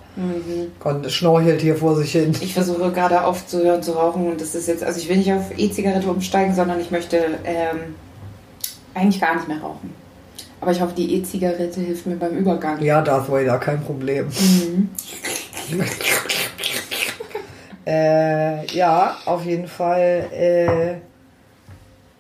und schnorchelt hier vor sich hin. Ich versuche gerade aufzuhören zu rauchen und das ist jetzt, also ich will nicht auf E-Zigarette umsteigen, sondern ich möchte ähm, eigentlich gar nicht mehr rauchen. Aber ich hoffe, die E-Zigarette hilft mir beim Übergang. Ja, Darth Vader, kein Problem. äh, ja, auf jeden Fall. Äh,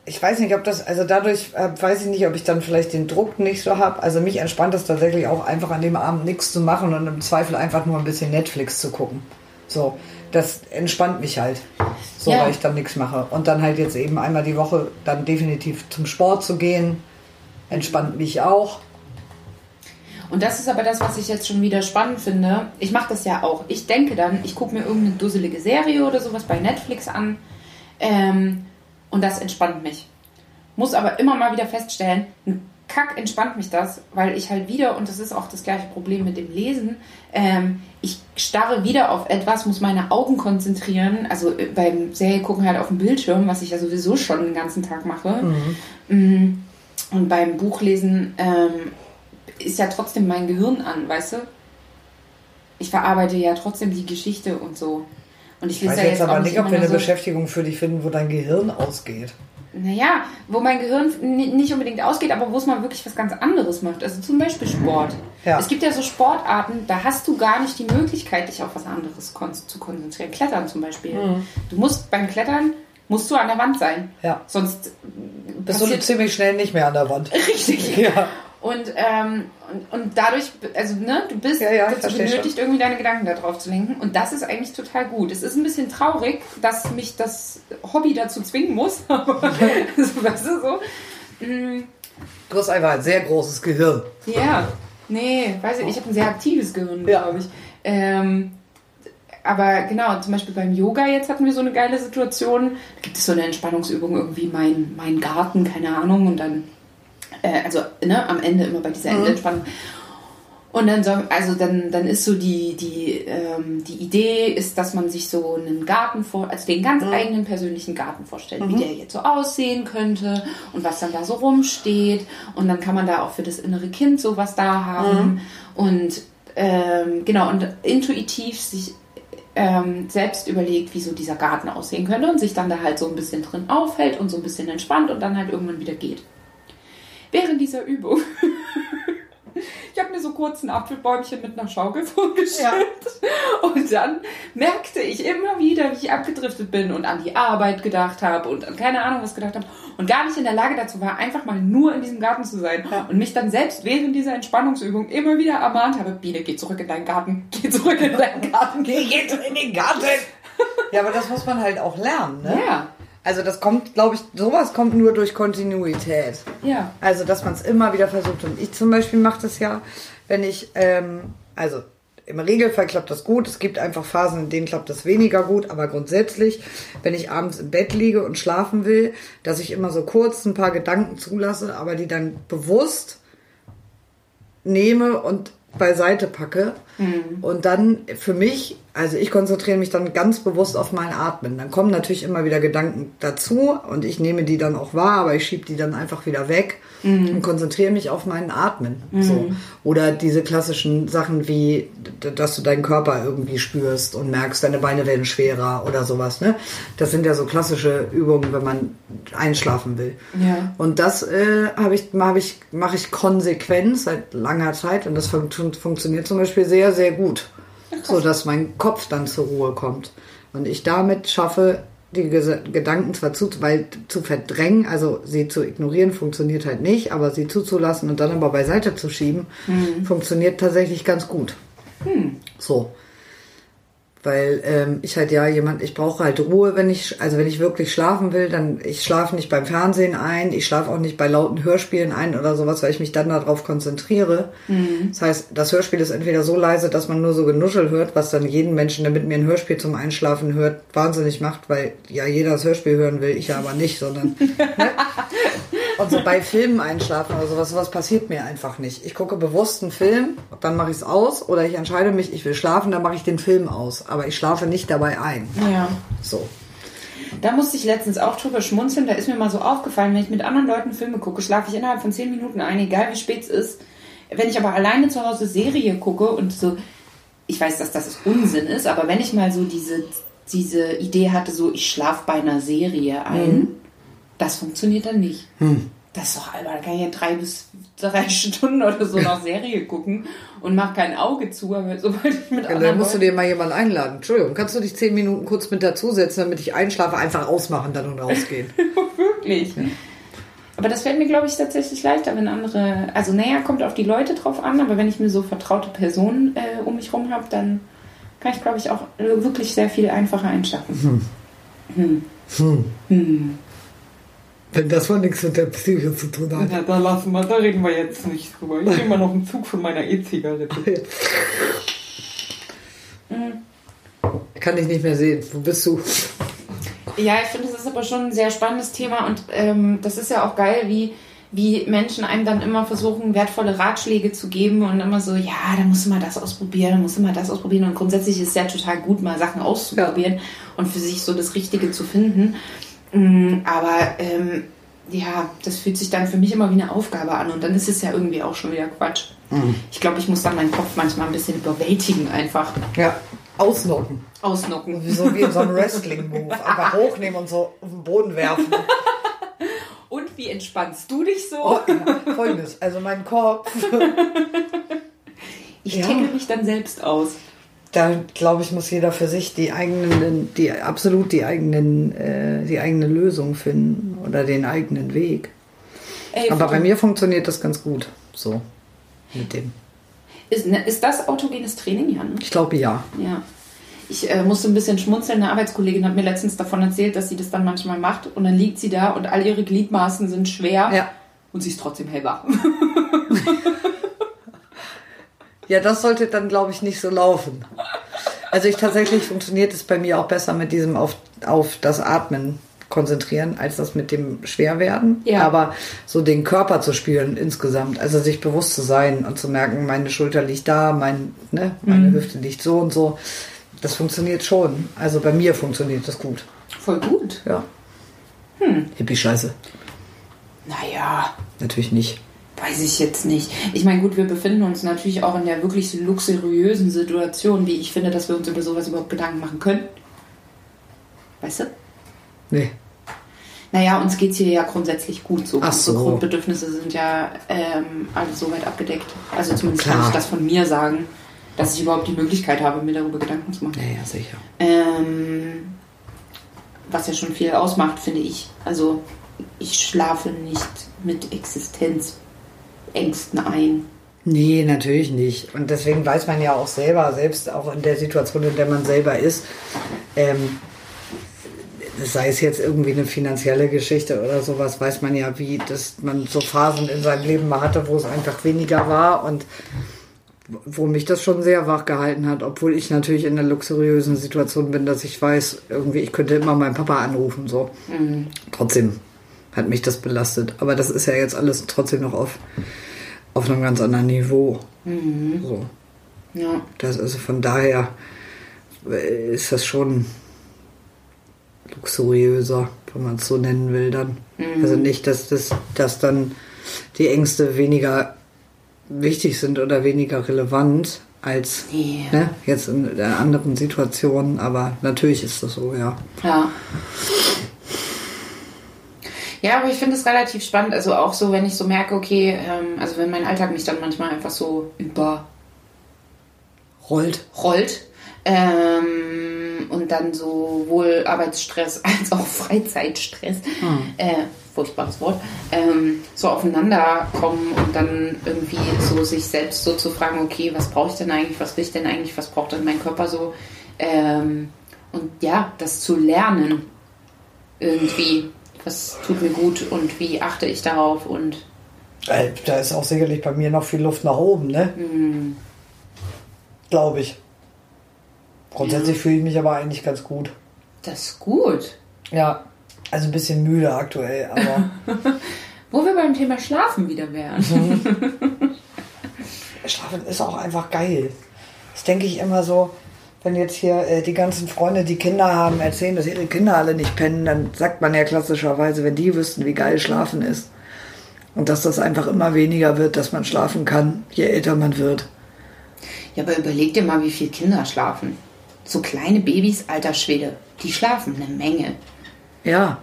ich weiß nicht, ob das, also dadurch äh, weiß ich nicht, ob ich dann vielleicht den Druck nicht so habe. Also mich entspannt es tatsächlich auch einfach an dem Abend nichts zu machen und im Zweifel einfach nur ein bisschen Netflix zu gucken. So, das entspannt mich halt. So, Ja. weil ich dann nichts mache. Und dann halt jetzt eben einmal die Woche dann definitiv zum Sport zu gehen, entspannt mich auch. Und das ist aber das, was ich jetzt schon wieder spannend finde. Ich mache das ja auch. Ich denke dann, ich gucke mir irgendeine dusselige Serie oder sowas bei Netflix an ähm, und das entspannt mich. Muss aber immer mal wieder feststellen, ein Kack entspannt mich das, weil ich halt wieder, und das ist auch das gleiche Problem mit dem Lesen, ähm, ich starre wieder auf etwas, muss meine Augen konzentrieren. Also äh, beim Serie gucken halt auf dem Bildschirm, was ich ja sowieso schon den ganzen Tag mache. Mm, Und beim Buchlesen ähm, ist ja trotzdem mein Gehirn an, weißt du? Ich verarbeite ja trotzdem die Geschichte und so. Und ich Ich weiß ja jetzt jetzt aber nicht, ob wir eine so, Beschäftigung für dich finden, wo dein Gehirn ausgeht. Naja, wo mein Gehirn ni- nicht unbedingt ausgeht, aber wo es mal wirklich was ganz anderes macht. Also zum Beispiel Sport. Ja. Es gibt ja so Sportarten, da hast du gar nicht die Möglichkeit, dich auf was anderes kon zu konzentrieren. Klettern zum Beispiel. Mhm. Du musst beim Klettern musst du an der Wand sein. Ja. Sonst Bist du ziemlich schnell nicht mehr an der Wand. Richtig. Ja. Und, ähm, und, und dadurch, also ne, du bist Ja, ja, dazu benötigt, irgendwie deine Gedanken darauf zu lenken. Und das ist eigentlich total gut. Es ist ein bisschen traurig, dass mich das Hobby dazu zwingen muss. Aber so, weißt du, so. Du hast einfach ein sehr großes Gehirn. Ja, nee, weiß ich, ich habe ein sehr aktives Gehirn, Ja. glaube ich. Ähm, aber genau, zum Beispiel beim Yoga jetzt hatten wir so eine geile Situation. Da gibt es so eine Entspannungsübung, irgendwie mein, mein Garten, keine Ahnung, und dann, äh, also ne, am Ende immer bei dieser Endentspannung. Und dann, so, also dann, dann ist so die, die, ähm, die Idee ist, dass man sich so einen Garten vor, also den ganz eigenen persönlichen Garten vorstellt, wie der jetzt so aussehen könnte und was dann da so rumsteht. Und dann kann man da auch für das innere Kind sowas da haben. Und ähm, genau, und intuitiv sich ähm, selbst überlegt, wie so dieser Garten aussehen könnte und sich dann da halt so ein bisschen drin aufhält und so ein bisschen entspannt und dann halt irgendwann wieder geht. Während dieser Übung ich habe mir so kurz ein Apfelbäumchen mit einer Schaukel vorgestellt. Und dann merkte ich immer wieder, wie ich abgedriftet bin und an die Arbeit gedacht habe und an keine Ahnung was gedacht habe. Und gar nicht in der Lage dazu war, einfach mal nur in diesem Garten zu sein. Und mich dann selbst während dieser Entspannungsübung immer wieder ermahnt habe, Biene, geh zurück in deinen Garten. Geh zurück in deinen Garten. Geh jetzt in den Garten! Ja, aber das muss man halt auch lernen, ne? Ja, Also das kommt, glaube ich, sowas kommt nur durch Kontinuität. ja. Also, dass man es immer wieder versucht. Und ich zum Beispiel mache das ja, wenn ich, ähm, also im Regelfall klappt das gut. Es gibt einfach Phasen, in denen klappt das weniger gut. Aber grundsätzlich, wenn ich abends im Bett liege und schlafen will, dass ich immer so kurz ein paar Gedanken zulasse, aber die dann bewusst nehme und beiseite packe. Und dann für mich, also ich konzentriere mich dann ganz bewusst auf mein Atmen. Dann kommen natürlich immer wieder Gedanken dazu und ich nehme die dann auch wahr, aber ich schiebe die dann einfach wieder weg und konzentriere mich auf meinen Atmen. So. Oder diese klassischen Sachen wie, dass du deinen Körper irgendwie spürst und merkst, deine Beine werden schwerer oder sowas. Ne? Das sind ja so klassische Übungen, wenn man einschlafen will. Ja. Und das äh, habe ich, mache ich, mache ich konsequent seit langer Zeit und das fun funktioniert zum Beispiel sehr, sehr gut. So dass mein Kopf dann zur Ruhe kommt. Und ich damit schaffe, die Gedanken zwar zu, weil, zu verdrängen, also sie zu ignorieren, funktioniert halt nicht, aber sie zuzulassen und dann aber beiseite zu schieben, funktioniert tatsächlich ganz gut. So. Weil ähm, ich halt ja jemand, ich brauche halt Ruhe, wenn ich, also wenn ich wirklich schlafen will, dann ich schlafe nicht beim Fernsehen ein, ich schlafe auch nicht bei lauten Hörspielen ein oder sowas, weil ich mich dann darauf konzentriere. Das heißt, das Hörspiel ist entweder so leise, dass man nur so Genuschel hört, was dann jeden Menschen, der mit mir ein Hörspiel zum Einschlafen hört, wahnsinnig macht, weil ja jeder das Hörspiel hören will, ich ja aber nicht, sondern ne? Und so bei Filmen einschlafen oder sowas, sowas passiert mir einfach nicht. Ich gucke bewusst einen Film, dann mache ich es aus oder ich entscheide mich, ich will schlafen, dann mache ich den Film aus. Aber ich schlafe nicht dabei ein. Ja. So. Da musste ich letztens auch drüber schmunzeln. Da ist mir mal so aufgefallen, wenn ich mit anderen Leuten Filme gucke, schlafe ich innerhalb von 10 Minuten ein, egal wie spät es ist. Wenn ich aber alleine zu Hause Serie gucke und so, ich weiß, dass das Unsinn ist, aber wenn ich mal so diese, diese Idee hatte, so ich schlafe bei einer Serie ein, das funktioniert dann nicht. Das ist doch albern. Da kann ich ja drei bis drei Stunden oder so noch Serie gucken und mach kein Auge zu, aber sobald ich mit Ja, anderen dann musst du Leuten- dir mal jemanden einladen. Entschuldigung, kannst du dich zehn Minuten kurz mit dazusetzen, damit ich einschlafe, einfach ausmachen dann und rausgehen? Wirklich. Aber das fällt mir, glaube ich, tatsächlich leichter, wenn andere. Also, naja, kommt auf die Leute drauf an, aber wenn ich mir so vertraute Personen äh, um mich rum habe, dann kann ich, glaube ich, auch wirklich sehr viel einfacher einschlafen. Hm. Hm. Hm. Wenn das mal nichts mit der Psyche zu tun hat. Ja, da lassen wir, da reden wir jetzt nicht drüber. Ich nehme mal noch einen Zug von meiner E-Zigarette. Kann ich nicht mehr sehen. Wo bist du? Ja, ich finde, das ist aber schon ein sehr spannendes Thema und ähm, das ist ja auch geil, wie, wie Menschen einem dann immer versuchen, wertvolle Ratschläge zu geben und immer so, ja, da musst du mal das ausprobieren, da musst du mal das ausprobieren. Und grundsätzlich ist es ja total gut, mal Sachen auszuprobieren und für sich so das Richtige zu finden. Mm, Aber ähm, ja, das fühlt sich dann für mich immer wie eine Aufgabe an und dann ist es ja irgendwie auch schon wieder Quatsch. Ich glaube, ich muss dann meinen Kopf manchmal ein bisschen überwältigen, einfach Ja. Ausnocken. ausnocken. So wie in so einem Wrestling-Move. Einfach hochnehmen und so auf den Boden werfen. Und wie entspannst du dich so? Oh, ja. Folgendes. Also mein Kopf, Ich Ja. tackle mich dann selbst aus. Da glaube ich, muss jeder für sich die eigenen, die absolut die eigenen, äh, die eigene Lösung finden oder den eigenen Weg. Ey, Aber bei mir funktioniert das ganz gut. So. Mit dem. Ist, ne, ist das autogenes Training, ja? Ne? Ich glaube ja. Ja. Ich äh, musste ein bisschen schmunzeln. Eine Arbeitskollegin hat mir letztens davon erzählt, dass sie das dann manchmal macht und dann liegt sie da und all ihre Gliedmaßen sind schwer Ja. und sie ist trotzdem hellwach. Ja, das sollte dann, glaube ich, nicht so laufen. Also ich tatsächlich funktioniert es bei mir auch besser mit diesem auf, auf das Atmen konzentrieren, als das mit dem Schwerwerden. Ja. Aber so den Körper zu spüren insgesamt, also sich bewusst zu sein und zu merken, meine Schulter liegt da, mein, ne, meine Hüfte liegt so und so. Das funktioniert schon. Also bei mir funktioniert das gut. Voll gut. Ja. Hippie-Scheiße. Naja, Natürlich nicht. Weiß ich jetzt nicht. Ich meine, gut, wir befinden uns natürlich auch in der wirklich luxuriösen Situation, wie ich finde, dass wir uns über sowas überhaupt Gedanken machen können. Weißt du? Nee. Naja, uns geht es hier ja grundsätzlich gut so. Ach Unsere so. Grundbedürfnisse sind ja ähm, alle soweit abgedeckt. Also zumindest kann Klar. ich das von mir sagen, dass ich überhaupt die Möglichkeit habe, mir darüber Gedanken zu machen. Naja, sicher. Ähm, was ja schon viel ausmacht, finde ich. Also ich schlafe nicht mit Existenzängsten ein. Nee, natürlich nicht. Und deswegen weiß man ja auch selber, selbst auch in der Situation, in der man selber ist, ähm, sei es jetzt irgendwie eine finanzielle Geschichte oder sowas, weiß man ja, wie dass man so Phasen in seinem Leben mal hatte, wo es einfach weniger war und wo mich das schon sehr wach gehalten hat, obwohl ich natürlich in einer luxuriösen Situation bin, dass ich weiß, irgendwie, ich könnte immer meinen Papa anrufen, so. Trotzdem hat mich das belastet. Aber das ist ja jetzt alles trotzdem noch auf, auf einem ganz anderen Niveau. So. Ja. Das also von daher äh, ist das schon luxuriöser, wenn man es so nennen will dann. Also nicht, dass das dass dann die Ängste weniger wichtig sind oder weniger relevant als Nee. ne, jetzt in, in anderen Situationen, aber natürlich ist das so, ja. Ja. Ja, aber ich finde es relativ spannend. Also auch so, wenn ich so merke, okay, ähm, also wenn mein Alltag mich dann manchmal einfach so überrollt Rollt. ähm, und dann sowohl Arbeitsstress als auch Freizeitstress, äh, furchtbares Wort, ähm, so aufeinander kommen und dann irgendwie so sich selbst so zu fragen, okay, was brauche ich denn eigentlich, was will ich denn eigentlich, was braucht denn mein Körper so? Ähm, und ja, das zu lernen irgendwie, was tut mir gut und wie achte ich darauf und Äh, Da ist auch sicherlich bei mir noch viel Luft nach oben, ne? Glaube ich. Grundsätzlich fühle ich mich aber eigentlich ganz gut. das ist gut. Ja, also ein bisschen müde aktuell, aber Wo wir beim Thema Schlafen wieder wären. Schlafen ist auch einfach geil. Das denke ich immer so, wenn jetzt hier äh, die ganzen Freunde, die Kinder haben, erzählen, dass ihre Kinder alle nicht pennen, dann sagt man ja klassischerweise, wenn die wüssten, wie geil Schlafen ist. Und dass das einfach immer weniger wird, dass man schlafen kann, je älter man wird. Ja, aber überleg dir mal, wie viele Kinder schlafen. So kleine Babys, alter Schwede, die schlafen eine Menge. Ja,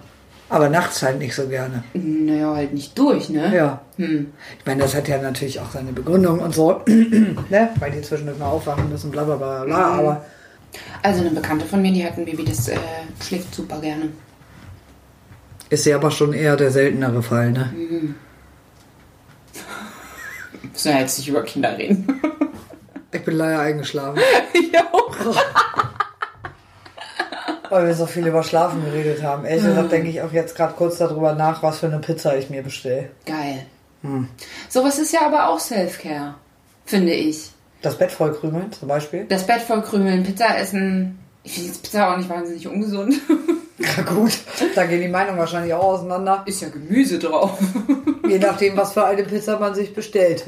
aber nachts halt nicht so gerne. Naja, halt nicht durch, ne? Ja. Hm. Ich meine, das hat ja natürlich auch seine Begründung und so, ne? weil die zwischendurch mal aufwachen müssen, bla bla bla bla. Aber Also eine Bekannte von mir, die hat ein Baby, das äh, schläft super gerne. Ist ja aber schon eher der seltenere Fall, ne? Müssen wir jetzt nicht über Kinder reden. Ich bin leider eingeschlafen, ja, auch. weil wir so viel über Schlafen geredet haben. Ehrlich gesagt denke ich auch jetzt gerade kurz darüber nach, was für eine Pizza ich mir bestelle. Geil. Sowas ist ja aber auch Self-Care, finde ich. Das Bett voll krümeln zum Beispiel. Das Bett voll krümeln, Pizza essen. Ich finde jetzt Pizza auch nicht wahnsinnig ungesund. Ja gut, da gehen die Meinungen wahrscheinlich auch auseinander. Ist ja Gemüse drauf. Je nachdem, was für eine Pizza man sich bestellt.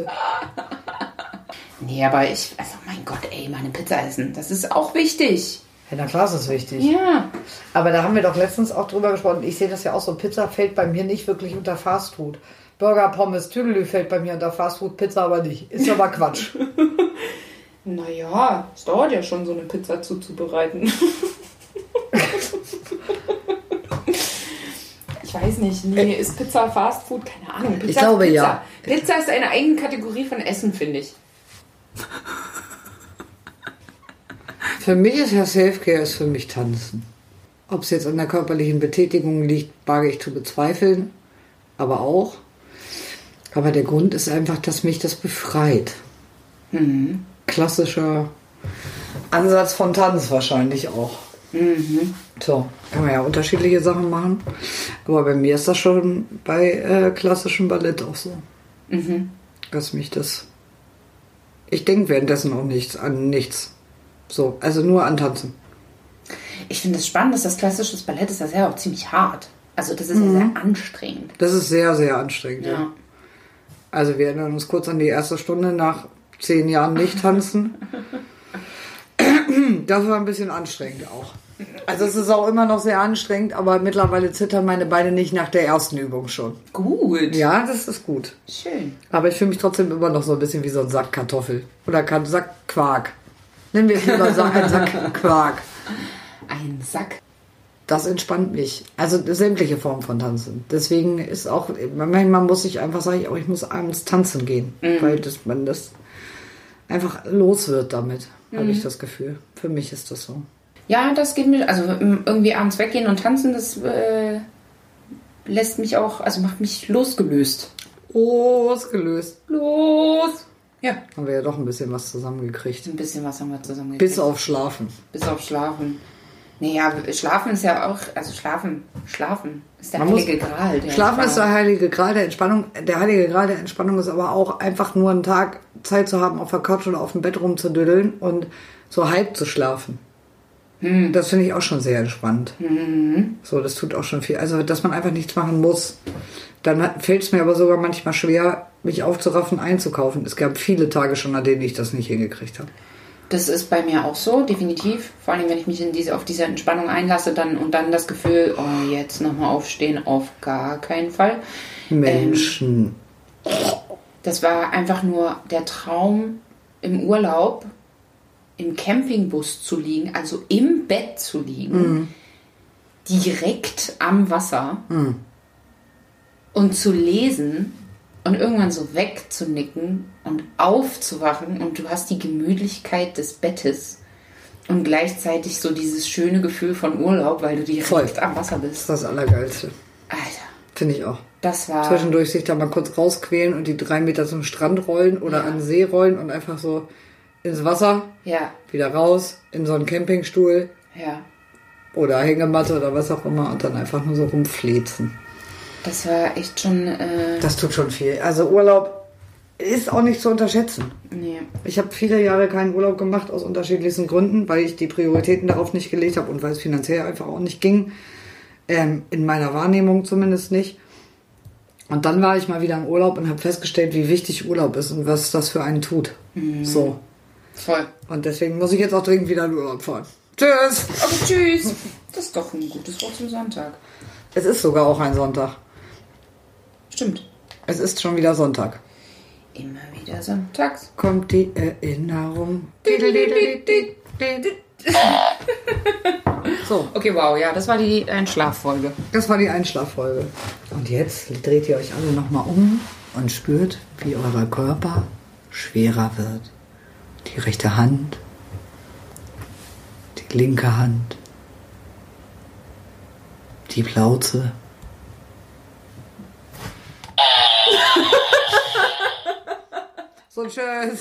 Nee, aber ich, also mein Gott, ey, mal eine Pizza essen. Das ist auch wichtig. Ja, na klar, ist das wichtig. Ja. Aber da haben wir doch letztens auch drüber gesprochen. Ich sehe das ja auch so. Pizza fällt bei mir nicht wirklich unter Fastfood. Burger, Pommes, Tüdelü fällt bei mir unter Fastfood, Pizza aber nicht. Ist aber Quatsch. Naja, es dauert ja schon, so eine Pizza zuzubereiten. ich weiß nicht, nee, ist Pizza Fast Food? Keine Ahnung. Pizza Ich glaube, Pizza. ja. Pizza ist eine eigene Kategorie von Essen, finde ich. Für mich ist ja Selfcare ist für mich Tanzen. Ob es jetzt an der körperlichen Betätigung liegt, wage ich zu bezweifeln. Aber auch. Aber der Grund ist einfach, dass mich das befreit. Klassischer Ansatz von Tanz wahrscheinlich auch. So, kann man ja unterschiedliche Sachen machen. Aber bei mir ist das schon bei äh, klassischem Ballett auch so. Dass mich das. Ich denke währenddessen auch nichts an nichts. So, also nur an Tanzen. Ich finde es spannend, dass das klassische Ballett ist das ja auch ziemlich hart. Also das ist ja sehr anstrengend. Das ist sehr, sehr anstrengend. Ja. Ja. Also wir erinnern uns kurz an die erste Stunde nach zehn Jahren nicht tanzen. Das war ein bisschen anstrengend auch. Also es ist auch immer noch sehr anstrengend, aber mittlerweile zittern meine Beine nicht nach der ersten Übung schon. Gut. Ja, das ist gut. Schön. Aber ich fühle mich trotzdem immer noch so ein bisschen wie so ein Sack Kartoffel. Oder Sack Quark. Nennen wir es lieber ein Sack Quark. Ein Sack. Das entspannt mich. Also sämtliche Formen von Tanzen. Deswegen ist auch, manchmal muss ich einfach sagen, oh, ich muss abends tanzen gehen. Weil das, man das einfach los wird damit, habe ich das Gefühl. Für mich ist das so. Ja, das geht mir, also irgendwie abends weggehen und tanzen, das äh, lässt mich auch, also macht mich losgelöst. Losgelöst. Los! Ja, Haben wir ja doch ein bisschen was zusammengekriegt. ein bisschen was haben wir zusammen Bis auf Schlafen. Bis auf Schlafen. Naja, Schlafen ist ja auch, also Schlafen, Schlafen ist der Man muss- heilige Gral. Der Schlafen ist der heilige Grad der Entspannung. Der heilige Grad der Entspannung ist aber auch einfach nur einen Tag Zeit zu haben, auf der Couch oder auf dem Bett rumzudüddeln und so halb zu schlafen. Das finde ich auch schon sehr entspannt. So, das tut auch schon viel. Also, dass man einfach nichts machen muss. Dann fällt es mir aber sogar manchmal schwer, mich aufzuraffen, einzukaufen. Es gab viele Tage schon, an denen ich das nicht hingekriegt habe. Das ist bei mir auch so, definitiv. Vor allem, wenn ich mich in diese, auf diese Entspannung einlasse dann und dann das Gefühl, oh, jetzt nochmal aufstehen, auf gar keinen Fall. Menschen. Das war einfach nur der Traum im Urlaub, im Campingbus zu liegen, also im Bett zu liegen, direkt am Wasser und zu lesen und irgendwann so wegzunicken und aufzuwachen und du hast die Gemütlichkeit des Bettes und gleichzeitig so dieses schöne Gefühl von Urlaub, weil du direkt Voll. am Wasser Das bist. ist das Allergeilste. Alter, Finde ich auch. das war Zwischendurch sich da mal kurz rausquälen und die drei Meter zum Strand rollen oder Ja. an den See rollen und einfach so ins Wasser, ja, wieder raus, in so einen Campingstuhl ja. oder Hängematte oder was auch immer und dann einfach nur so rumflezen. Das war echt schon äh, Das tut schon viel. Also Urlaub ist auch nicht zu unterschätzen. nee. Ich habe viele Jahre keinen Urlaub gemacht aus unterschiedlichsten Gründen, weil ich die Prioritäten darauf nicht gelegt habe und weil es finanziell einfach auch nicht ging. Ähm, in meiner Wahrnehmung zumindest nicht. Und dann war ich mal wieder im Urlaub und habe festgestellt, wie wichtig Urlaub ist und was das für einen tut. So. Voll. Und deswegen muss ich jetzt auch dringend wieder in Urlaub fahren. Tschüss! Aber tschüss. Das ist doch ein gutes Wort zum Sonntag. Es ist sogar auch ein Sonntag. Stimmt. Es ist schon wieder Sonntag. Immer wieder sonntags. Kommt die Erinnerung. So, Okay, wow, ja, das war die Einschlaffolge. das war die Einschlaffolge. Und jetzt dreht ihr euch alle nochmal um und spürt, wie euer Körper schwerer wird die rechte Hand, die linke Hand, die Plauze. so ein schönes.